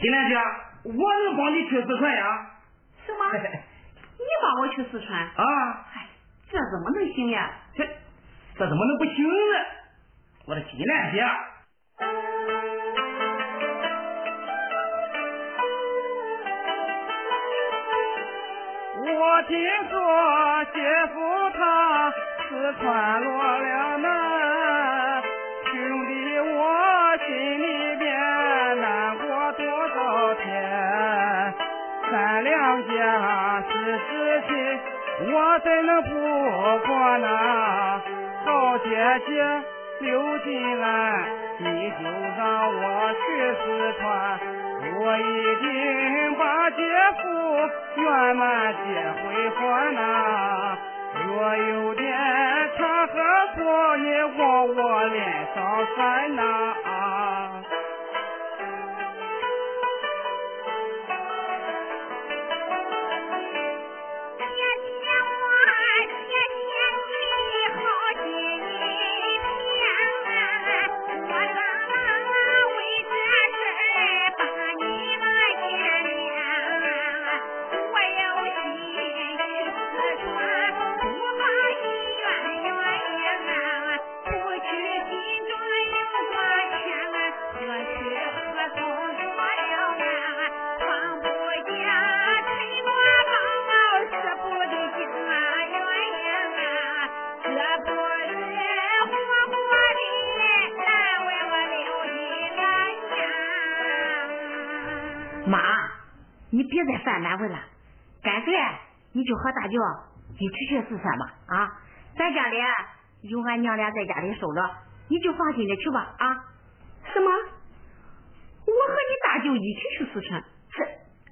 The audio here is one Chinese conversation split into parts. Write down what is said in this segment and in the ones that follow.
金莲姐，我能帮你去四川呀？什么？你帮我去四川？啊，哎，这怎么能行呀？这这怎么能不行呢？我的金莲姐，我听说姐夫他四川落了难，家是知亲，我怎能不管呐？好姐姐刘金兰，你就让我去四川，我一定把姐夫圆满接回还呐。若有点茶喝过，你往我脸上甩呐。别再犯难为了，干脆你就和大舅一起去四川吧啊！咱家里有俺娘俩在家里守着，你就放心的去吧啊！什么？我和你大舅一起去四川？这，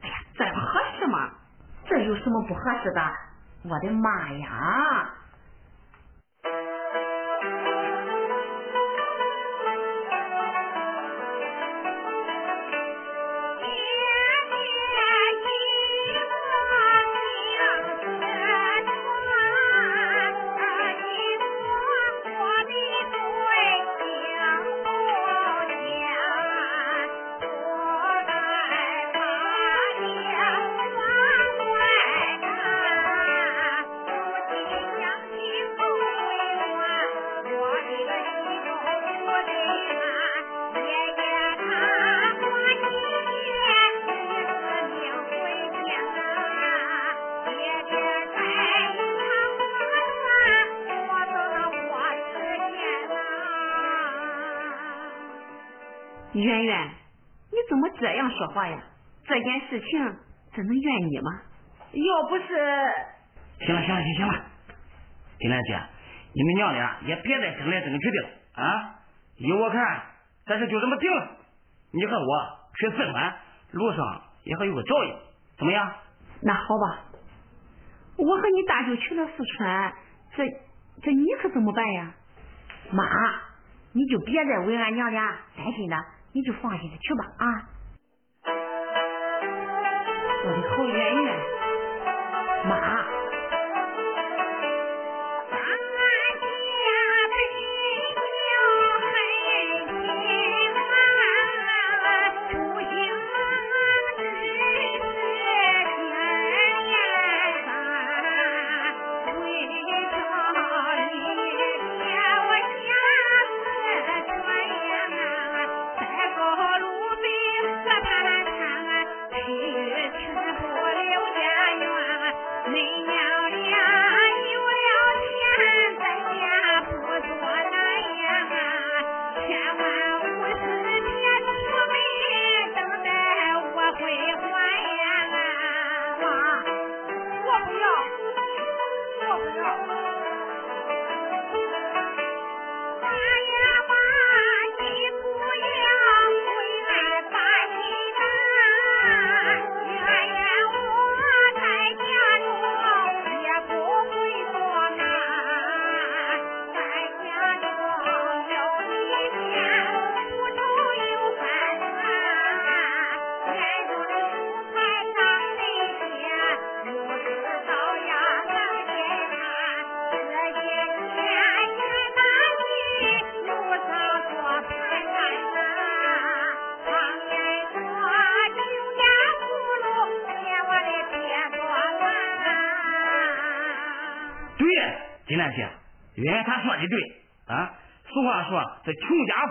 哎呀，这合适吗？这有什么不合适的？我的妈呀！圆圆，你怎么这样说话呀？这件事情真能怨你吗？要不是……行了行了行行了，金兰姐，你们娘俩也别再争来争去的了啊！依我看，这事就这么定了。你和我去四川，路上也好有个照应，怎么样？那好吧，我和你大舅去了四川，这这你可怎么办呀？妈，你就别再为俺娘俩担心了，你就放心的去吧啊！我的好圆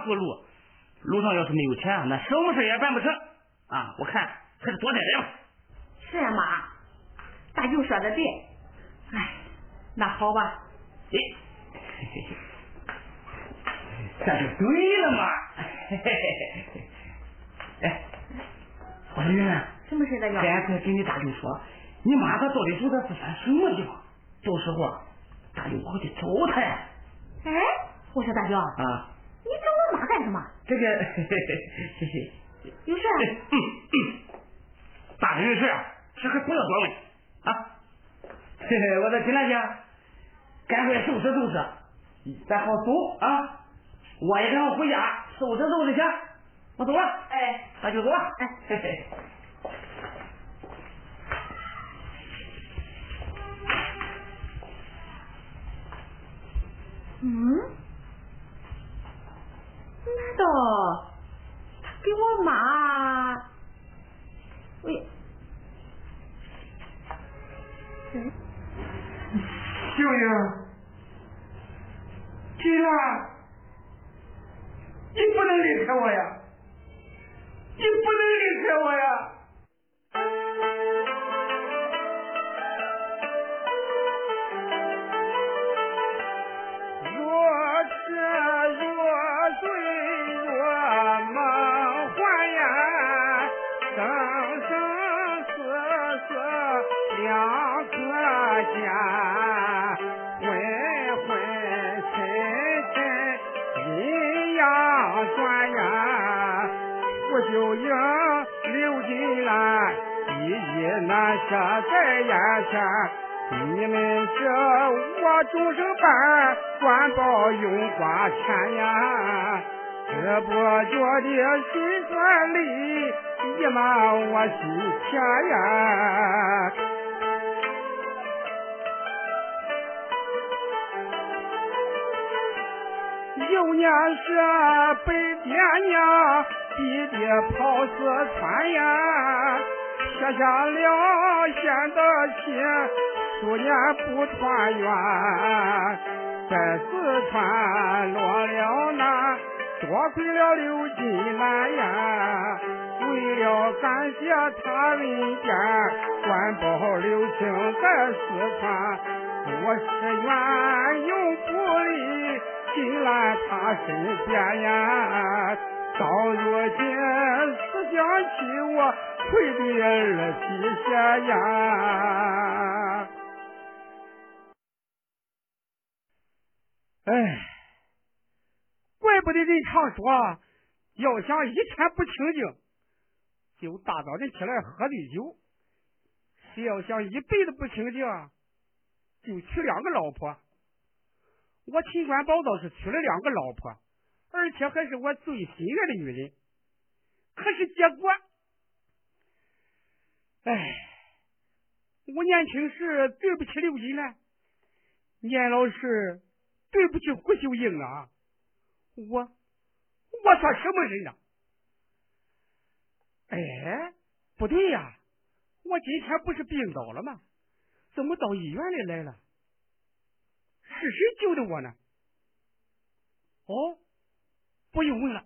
穷家富路，路上要是没有钱，那什么事也办不成啊。我看还是多带点吧。是啊，妈，大舅说的对。哎，那好吧。哎，这就对了嘛。哎，我说圆圆，什么事大舅？赶快跟你大舅说，你妈她到底住在四川什么地方？到时候大舅我回去找她呀。哎，我说大舅，啊，干什么？这个，谢谢。有事？嗯嗯，大人的事啊，这还不要多问啊。嘿嘿，我说金兰姐，赶快收拾收拾，咱好走啊。我也赶快回家收拾收拾去。我走了，哎，那就走了。哎，嘿嘿。嗯？难道他给我妈？喂，嗯，秀英，金兰，你不能离开我呀！你不能离开我呀！难舍在眼前。你们这我终生伴，官报永挂牵呀。这不觉的心酸泪，溢满我心田呀。有年是被爹娘，弟弟跑四川呀，下了先的亲，数年不团圆，在四川落了难，多亏了刘金兰呀。为了感谢他人间，官报留情在四川，我是愿永不离金兰他身边呀。到如今思想起我，愧对儿妻血呀。哎，怪不得人常说，要想一天不清静，就大早晨起来喝醉酒；谁要想一辈子不清静，就娶两个老婆。我秦官宝倒是娶了两个老婆，而且还是我最心爱的女人。可是结果，哎，我年轻时对不起刘金兰，年老时对不起胡秀英啊！我我算什么人呐？哎，不对呀，我今天不是病倒了吗？怎么到医院里来了？是谁救的我呢？哦，不用问了，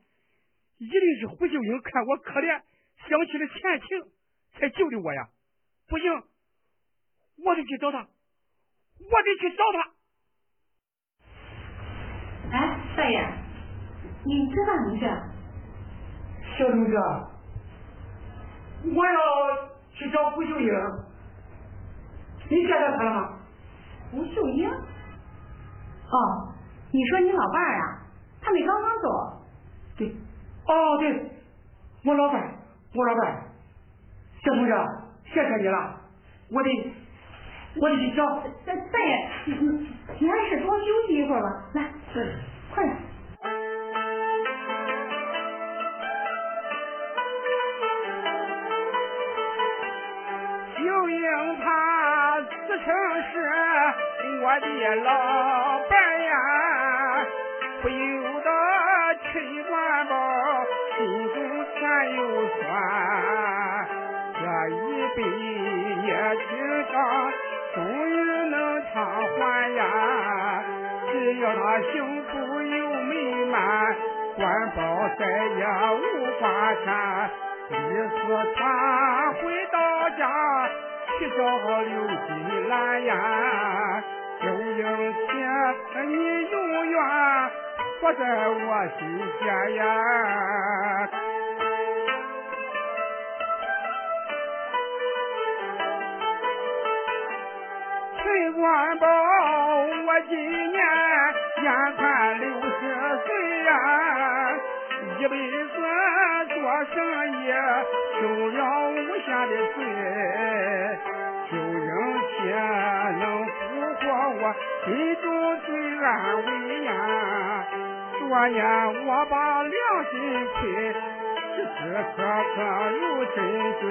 一定是胡秀英看我可怜，想起了前情，才救的我呀！不行，我得去找他，我得去找他。哎，大爷，你这咋回事？小同志，我要去找胡秀英，你见到他了吗？胡秀英？哦，你说你老伴儿啊？他没刚刚走。对，哦对，我老伴，我老伴，小同志，谢谢你了，我得，我得去找。大大爷，你你你还是多休息一会儿吧。来，快点。秀英她自称是我的老伴终于能偿还呀！只要他幸福又美满，官报再也无挂牵。李四川回到家，去找刘金兰呀。周英天，你永远活在我心间呀！陈官宝，我今年眼看六十岁呀，一辈子做生意受了无限的罪，就应钱能俘获我心中最安慰呀。昨年我把良心亏，时时刻刻如针锥。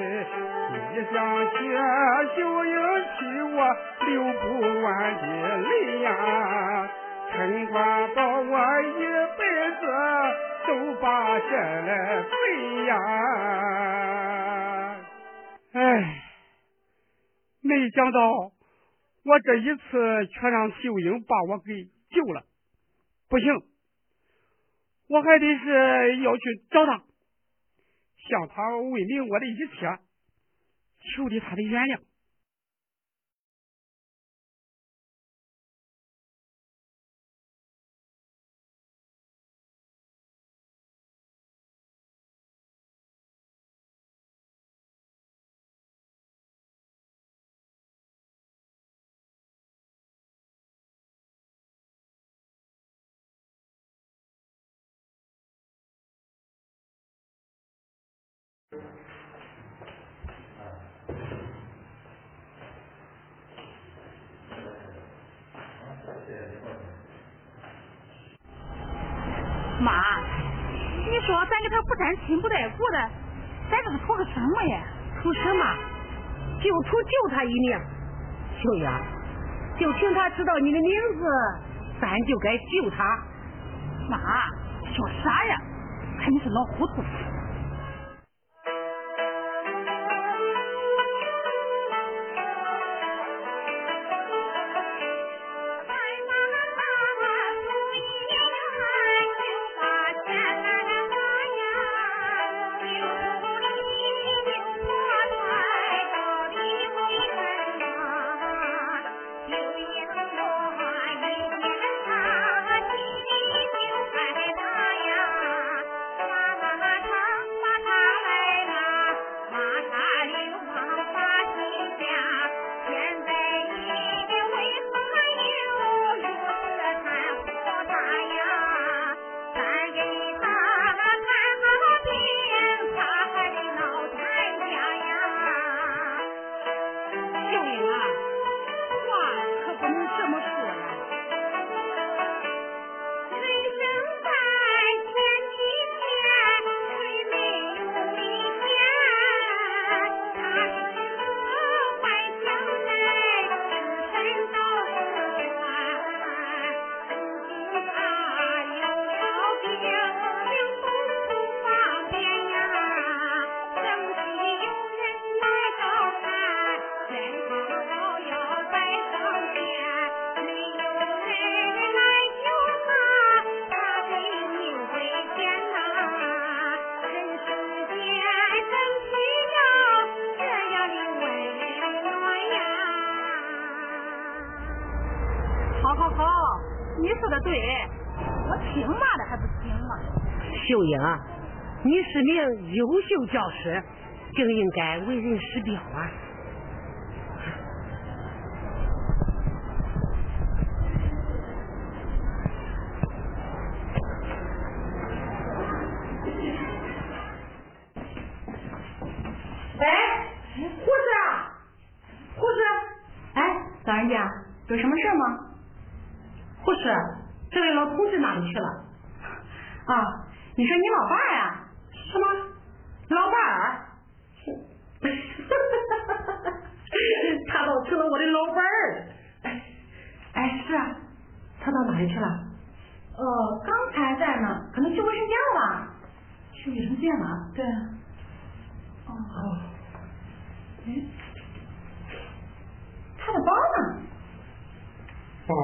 一想起秀英替我流不完的泪呀，陈官保我一辈子都把这来背呀。哎，没想到我这一次却让秀英把我给救了。不行，我还得是要去找他，向他问明我的一切。求得他的原谅。妈，你说咱跟他不沾亲不带故的，咱这是图个什么呀？图什么？就图救他一命。秀英，就凭他知道你的名字，咱就该救他。妈，说啥呀？看你是老糊涂。秀英，你是名优秀教师，更应该为人师表啊！哎，护士啊，护士，哎，老人家有什么事吗？护士，这位老同志哪里去了？啊。你说你老伴儿呀？什么？老伴儿？他倒成了我的老伴儿。哎，哎，是啊，他到哪里去了？呃，刚才在呢，可能去卫生间了吧？去卫生间了？对。哦。哎，他的包呢？宝，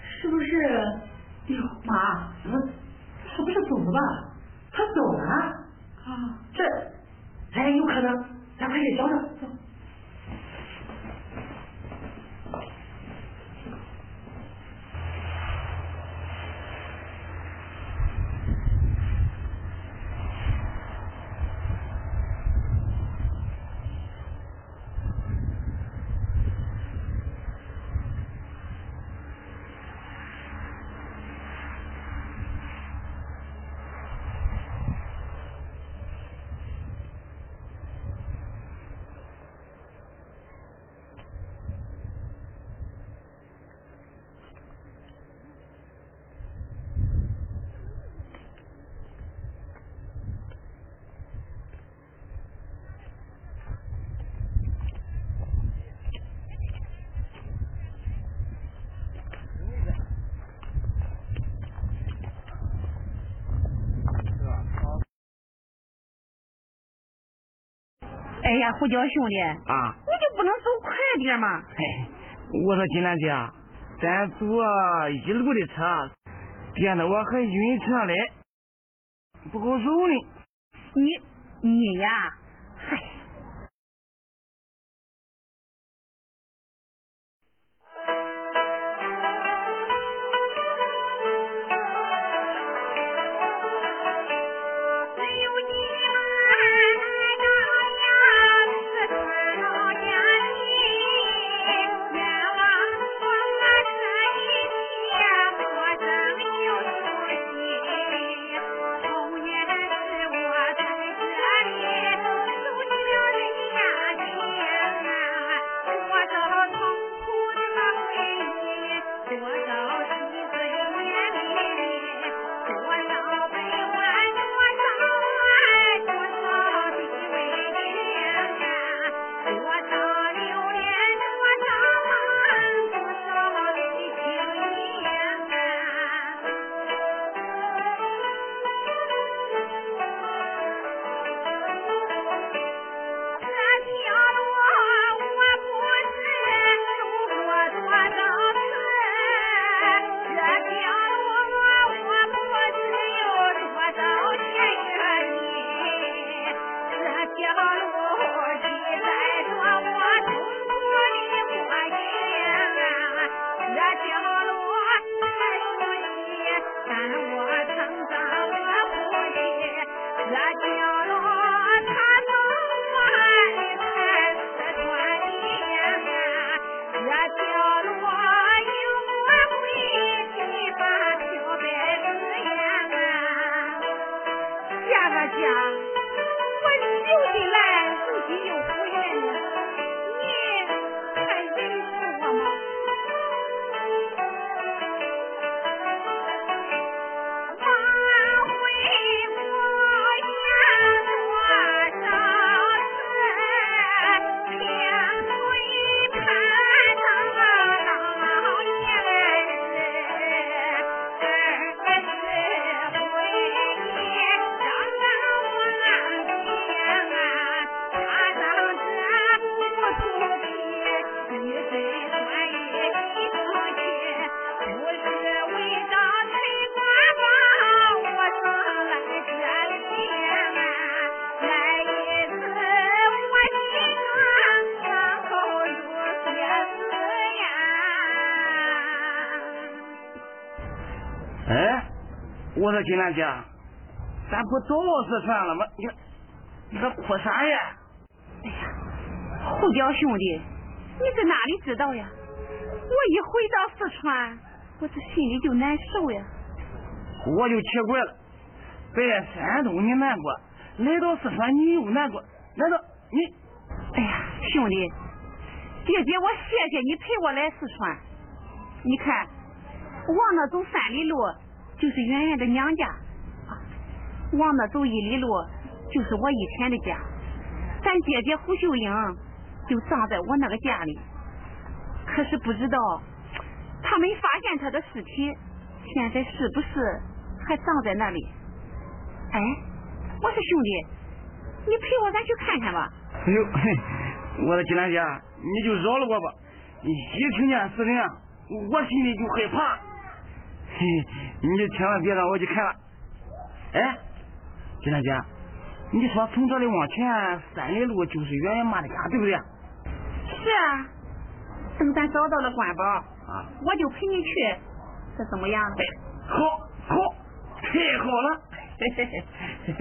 是不是？哎呦，妈，怎么他不是走了吧？他走了啊？这，哎，有可能，咱快去找找。胡椒兄弟，啊，你就不能走快点吗？嘿，我说金兰姐，咱坐一路的车，颠得我还晕车嘞，不好走呢。你你呀，嗨。说金兰姐，咱不到四川了吗？你你这哭啥呀？哎呀，胡椒兄弟，你在哪里知道呀？我一回到四川，我这心里就难受呀。我就奇怪了，在山东你难过，来到四川你又难过，难道你？哎呀，兄弟，姐姐，我谢谢你陪我来四川。你看，往那走三里路就是圆圆的娘家，啊往那走一里路就是我以前的家。咱姐姐胡秀英就葬在我那个家里，可是不知道他没发现她的尸体，现在是不是还葬在那里？哎，我说兄弟，你陪我咱去看看吧。哎呦，我说金兰姐，你就饶了我吧，一听见死人，我心里就害怕。嘿，你就千万别让我去看了。哎，金大姐，你说从这里往前三里路就是圆圆妈的家，对不对？是啊，等咱找到了官宝，啊，我就陪你去，这怎么样？好，好，太好了。嘿嘿嘿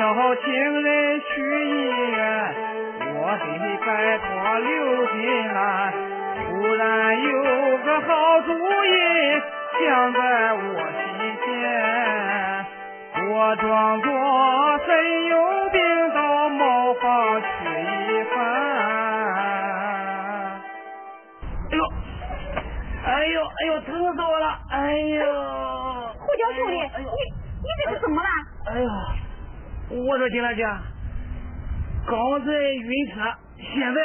为找情人去医院，我得拜托刘金兰。突然有个好主意想在我心间，我装作身有病到茅房去一番。哎呦，哎呦，哎呦，疼死我了！哎呦，胡椒兄弟，哎你你这是怎么了？哎呦，我说金兰姐，刚才晕车，现在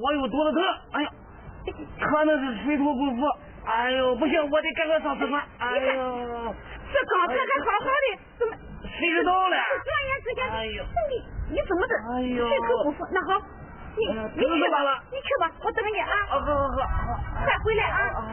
我又肚子疼，哎呀，可能是水土不服。哎呦，不行，我得赶快上厕所。哎呦，这刚才还好好的，怎么谁知道了？转眼之间，哎呦兄弟，你怎么的？哎呦水土不服。那好，你你去吧你去吧，我等你啊，好好好好。快回来啊。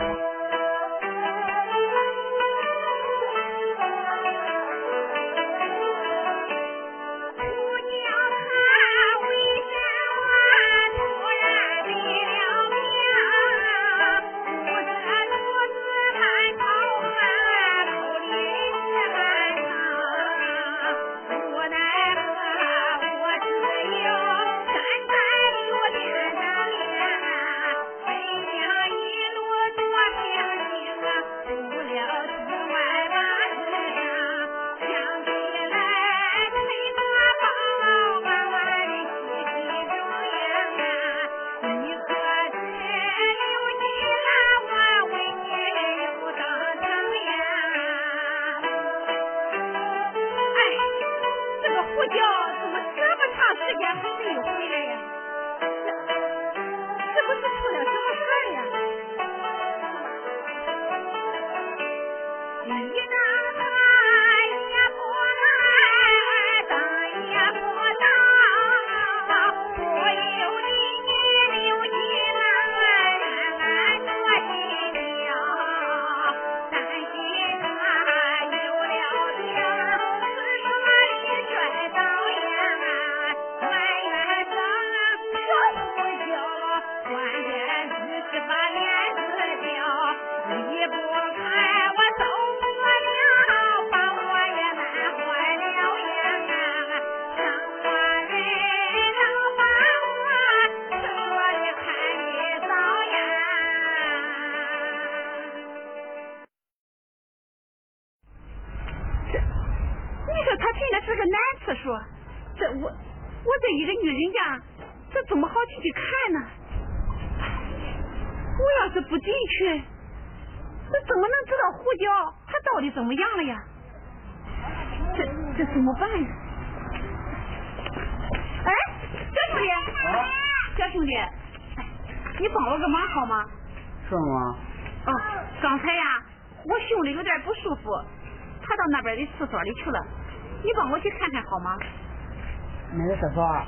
那个厕所啊，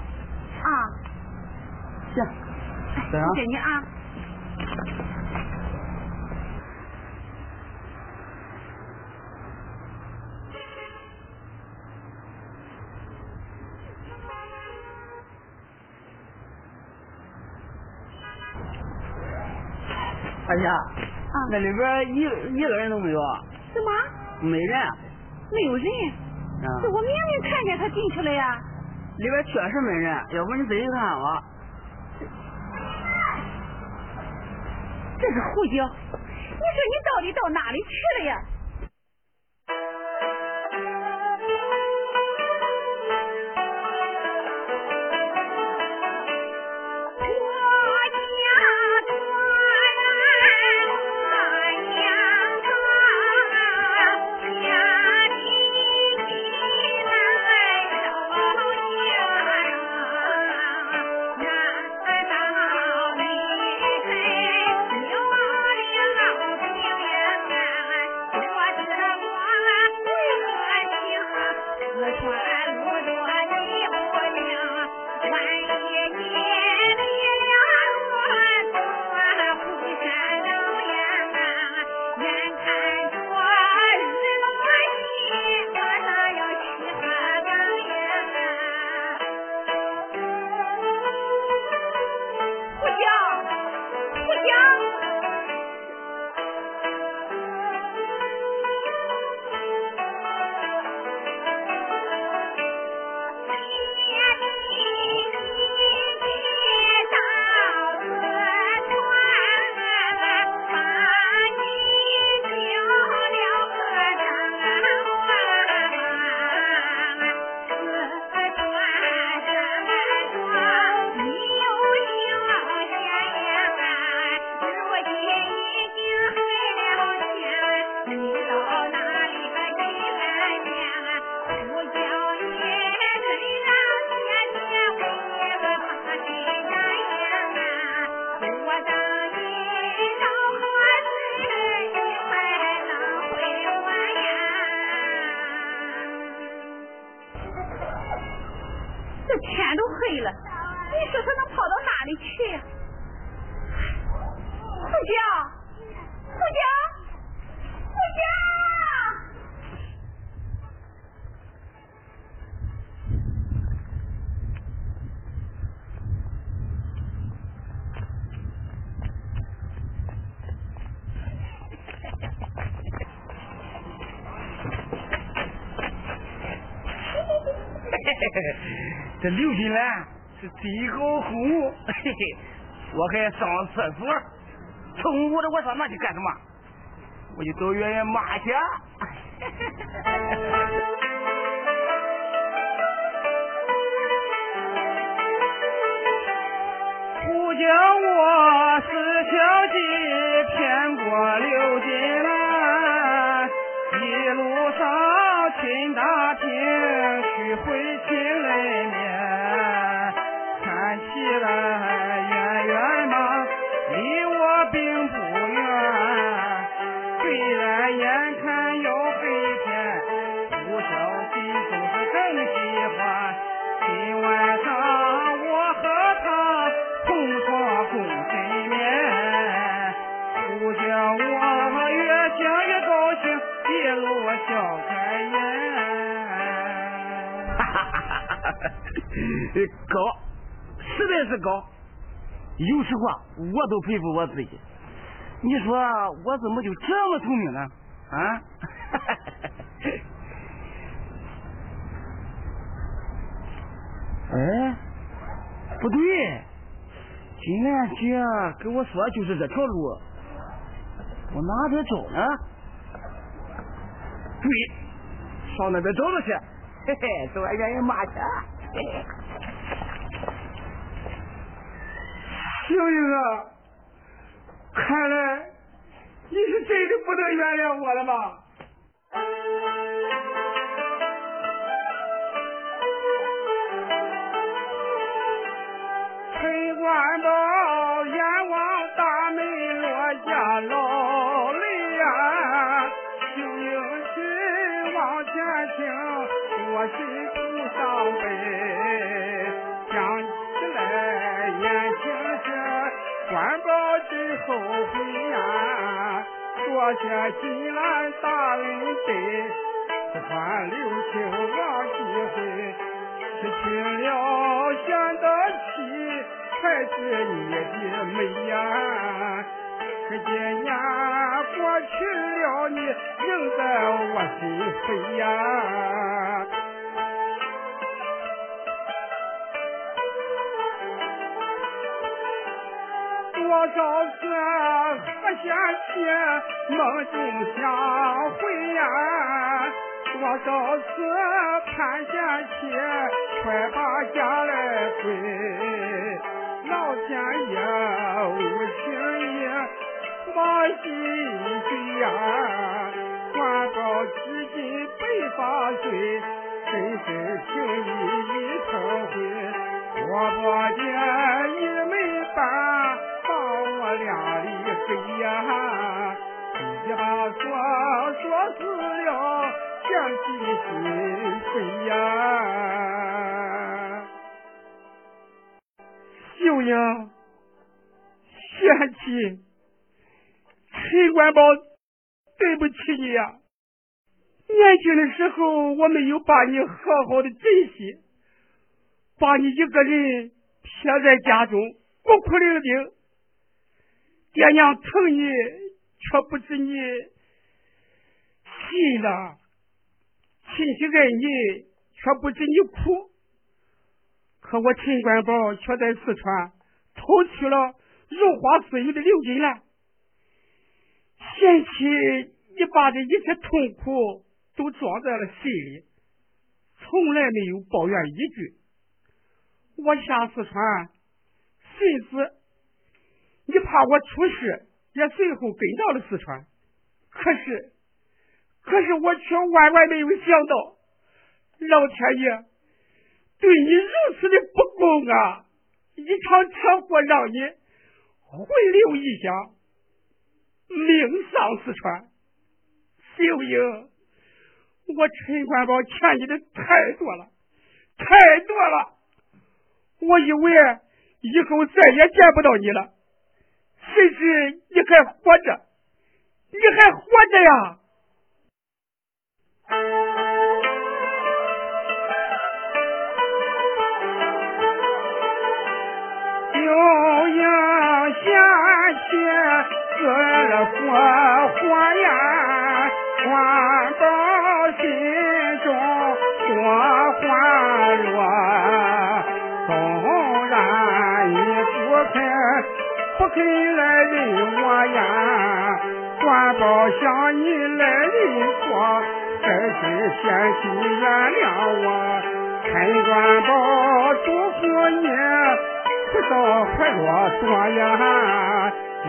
啊，行，谢谢你啊。二姐，啊，那里边一一个人都没有，什么？没人。没有人？啊，这我明明看见他进去了呀。里边确实没人，要不你自己看吧。这是胡椒，你说你到底到哪里去了呀？刘金兰是最好哄，嘿嘿，我还上厕所，中午的我上那去干什么？我就找圆圆骂去。不叫我是小计骗过刘金兰，一路上亲打听去回亲来，起来圆圆嘛离我并不远，虽然眼看要飞天，不小心总是更喜欢。今晚上我和他同床共枕眠，不叫我越想越高兴，一路笑开颜。高，实在是高。有时候啊，我都佩服我自己。你说我怎么就这么聪明呢？啊？哎，不对，金兰姐跟我说就是这条路，我哪边找呢？对，上那边找找去。嘿嘿，找俺愿意骂去。嘿嘿。秀英啊，看来你是真的不能原谅我了吧？陈官宝眼望大门落下老泪呀，秀英去往前听，我心苦伤悲，官宝真后悔呀，多谢金兰大恩德，四川留情忘记回。失去了想得起，还是你的美呀。十几年过去了，你仍在我心扉呀。多少次喝下去，梦中相会呀。多少次盼下去，快把家来归。老天爷无情意，往心碎呀。官报几斤白发碎，深深情意已成灰。我不见一枚半，把我俩离飞呀。一把说说死了。想起心扉呀，秀英，贤妻，陈官宝，对不起你呀！年轻的时候我没有把你好好的珍惜，把你一个人撇在家中，孤苦伶仃。爹娘疼你，却不知你心了。亲戚爱你，却不知你苦。可我陈官宝却在四川偷去了如花似玉的刘金兰。嫌弃你把这一切痛苦都装在了心里，从来没有抱怨一句。我下四川，寻思你怕我出事，也随后跟到了四川。可是。可是我却万万没有想到，老天爷对你如此的不公啊！一场车祸让你魂留异乡，命丧四川。秀英，我陈官宝欠你的太多了，太多了。我以为以后再也见不到你了，谁知你还活着，你还活着呀！就应下去死活活呀，传不肯来认我呀，官保想你来认错，还是嫌弃原谅我。陈官保祝福你。不到快乐多呀，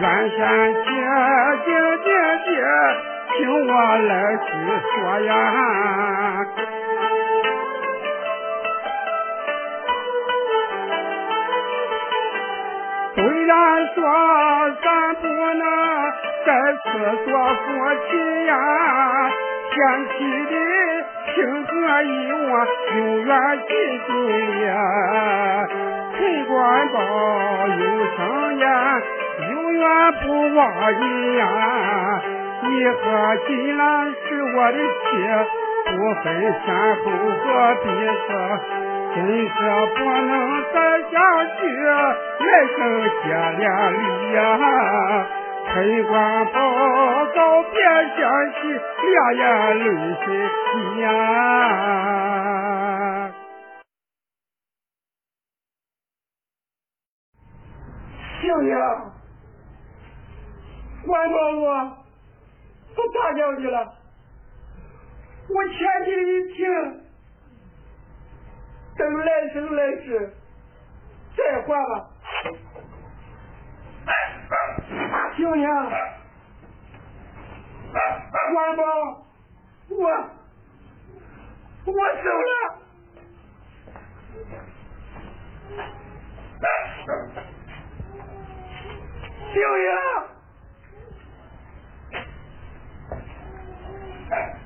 愿贤姐姐姐姐，听我来细说呀。咱说咱不能在此做夫妻呀，前妻的情和意我永远记心里。陈官保有生言，永远不忘你呀！你和金兰是我的妻，不分先后和彼此，真是不能再相聚，来生结连理呀！陈官保告别相惜，两眼泪水滴呀！星星，管保我不打搅你了，我前妻的情，等来生来世再还吧行不行啊官我我走了行不行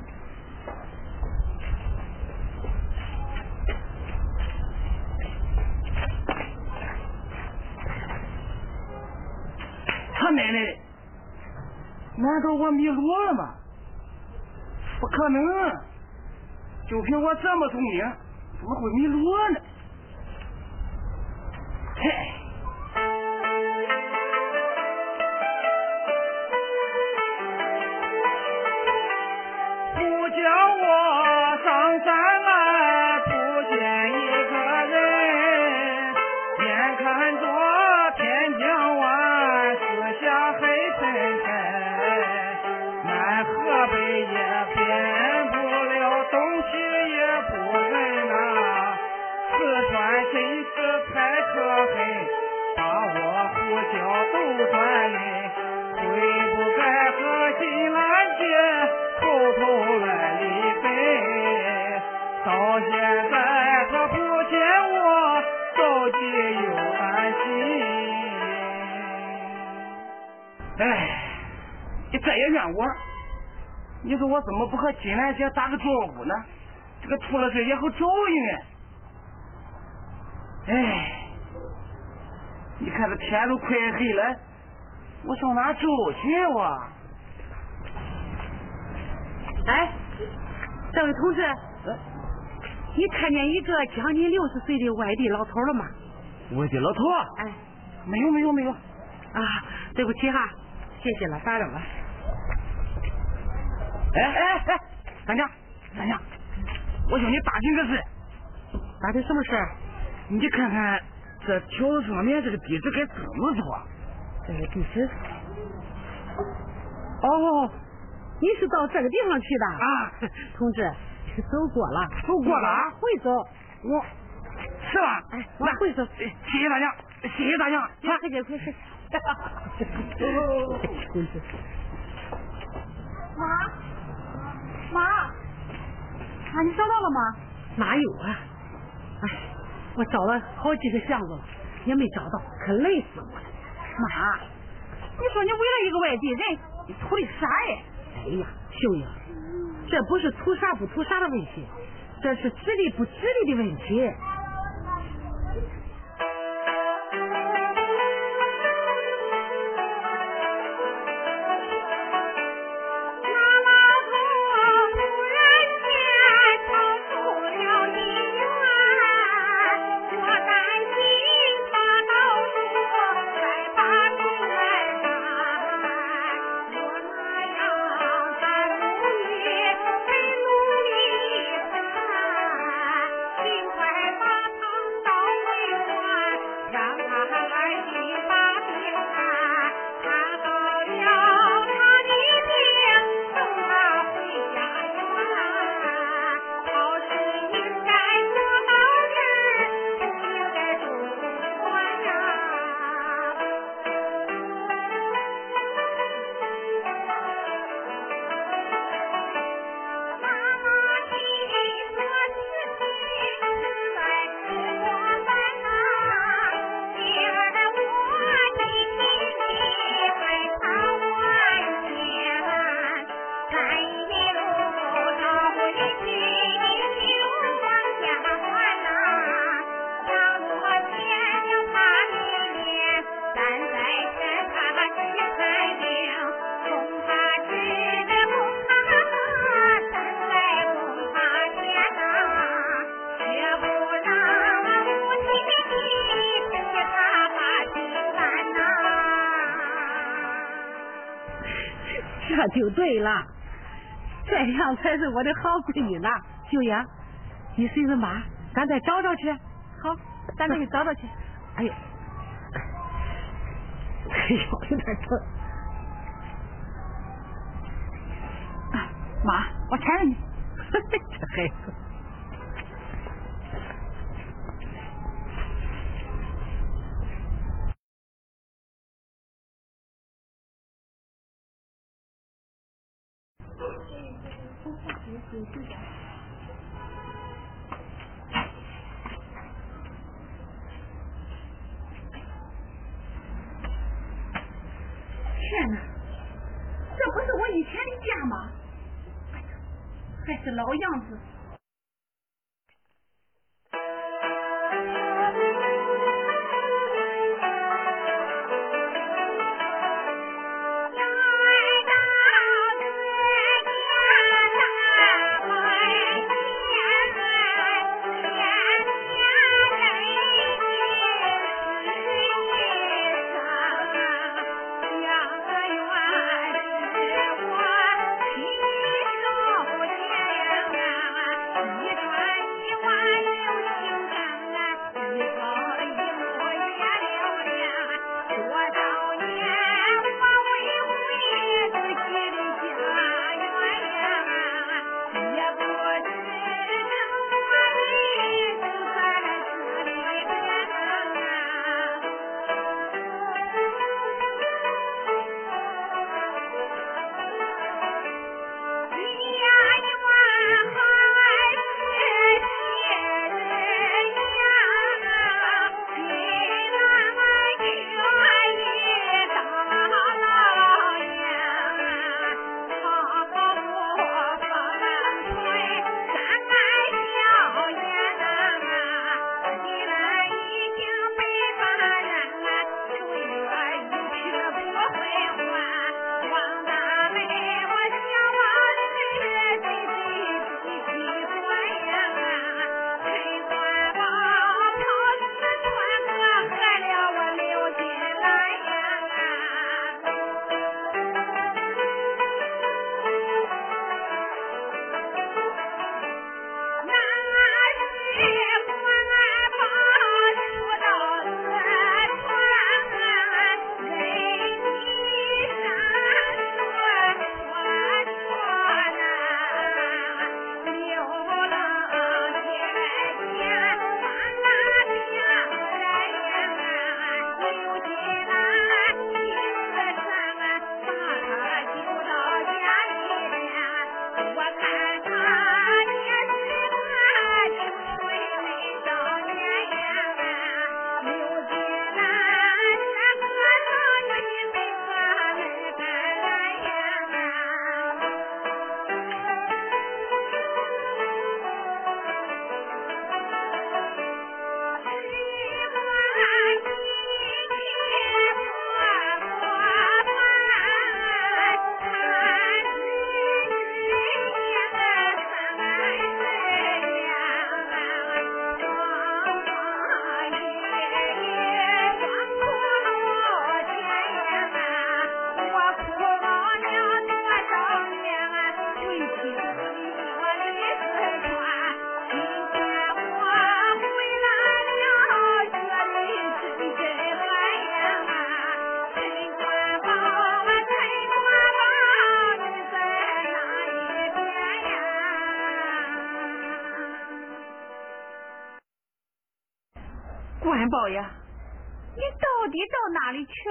他奶奶的！难道我迷路了吗？不可能！就凭我这么聪明，怎么会迷路呢？嘿！搅都转晕，悔不该和金兰姐。偷偷来离分，到现在她不见我，着急又担心。哎，你这也怨我？你说我怎么不和金兰姐打个招呼呢？这个出了事也好找人。哎，你看这天都快黑了，我上哪找去我？哎，这位同志，你看见一个将近六十岁的外地老头了吗？外地老头？哎，没有没有没有。啊，对不起哈，谢谢了，打扰了。哎哎哎，三娘，三娘，我向你打听个事。打听什么事儿？你看看这条子上面这个地址该怎么说？这个地址？哦。你是到这个地方去的啊，同志，走过了，走过了啊，会走，我是吧？哎，往回走，谢谢大娘，谢谢大娘，快快点，快快！同志，妈，妈，妈，你找到了吗？哪有啊？哎，我找了好几个巷子了，也没找到，可累死我了。妈，你说你为了一个外地人，你图的啥呀？哎呀，秀英，这不是图啥不图啥的问题，这是值利不值利的问题。就对了，这样才是我的好闺女呢。秀英，你随着妈，咱再找找去。好，咱再去找找去。哎呦，哎呦，有点疼。妈，我搀着你。这孩子。天哪，这不是我以前的家吗？还是老样子。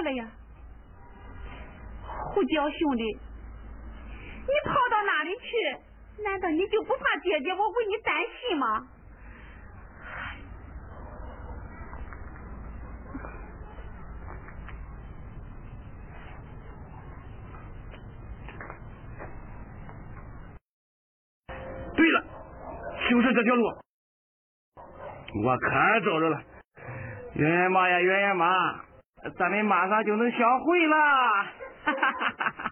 了呀？胡椒兄弟，你跑到哪里去？难道你就不怕姐姐我为你担心吗？对了，就是这条路，我看着了。圆圆妈呀，圆圆妈，咱们马上就能相会啦哈哈哈哈哈哈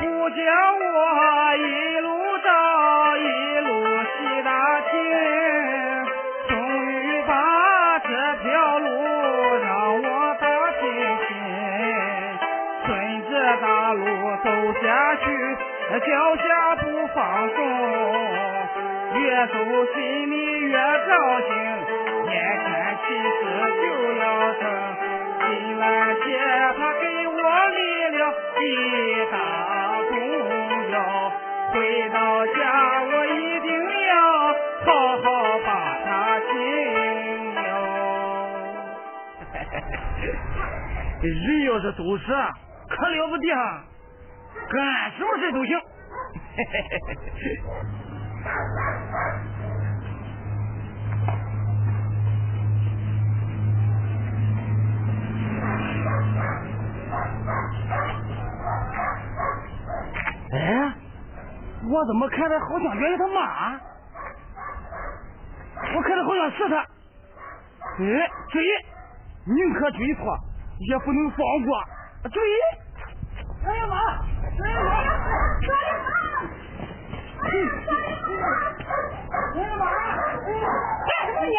不叫我一路走一路西大庆终于把这条路让我走平平顺着大路走下去脚下不放松越走心里越高兴，眼前其实就要成。金兰姐她给我立了一大功要，回到家我一定要好好把她请哟。人要是都是，可了不得，干什么事都行。嘿嘿嘿嘿哎，我怎么看着好像原来他妈？我看着好像是他。哎，追，宁可追错，也不能放过。追，哎呀妈！哎呀妈！哎呀妈！干什么你？你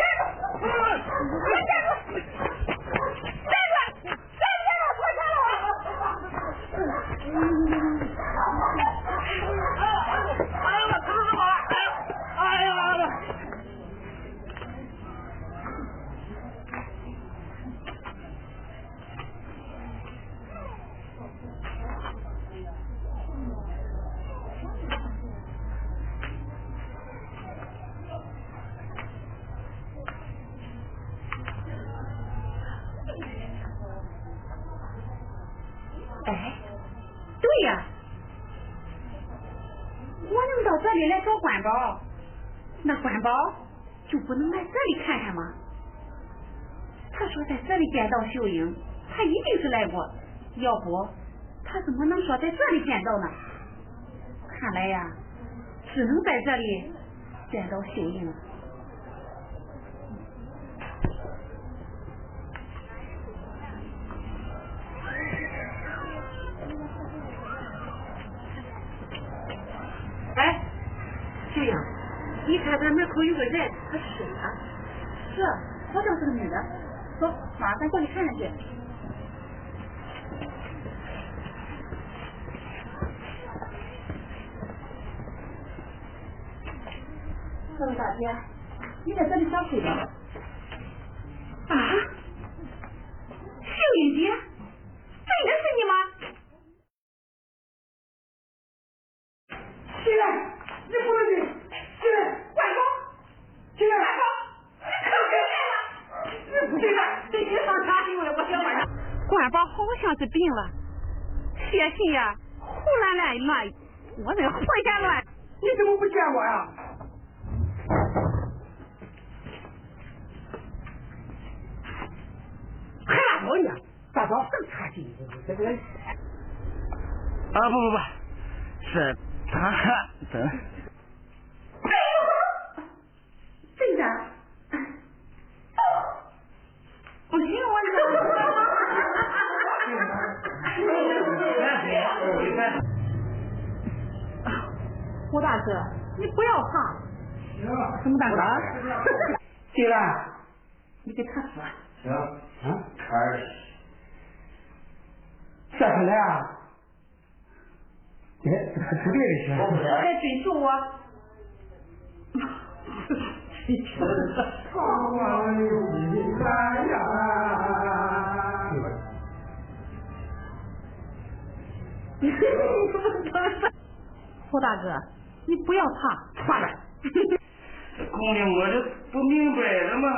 站住！你站住！站住！站住！快站住！哎呀妈！疼死我了！哎呀妈呀！哎，对呀，我能到这里来找关宝，那关宝就不能来这里看看吗？他说在这里见到秀英，他一定是来过，要不他怎么能说在这里见到呢？看来呀，只能在这里见到秀英。哎，秀英，你看咱门口有个人，他是谁啊？是，好像是个女的。走，马上过去看看去。这位大姐，你在这里想睡吧？啊？秀英姐，真的是你吗？起来，你不能进，起来，关宝，起来，关宝，你可回来了！这你上茶因为我想晚上。关宝好像是病了，写信呀，胡乱乱乱，我这胡瞎乱。你怎么不见我呀？还拉倒呢？大早更差劲，这个啊不不不，是他真。哎呦，真的？不行，我胡大哥，你不要怕。什么大哥？进来。你给他说。行，啊，开始。下回来啊？哎，这还不对的行。在追求我。呀！胡大哥，你不要怕，快来。公的我这不明白了吗？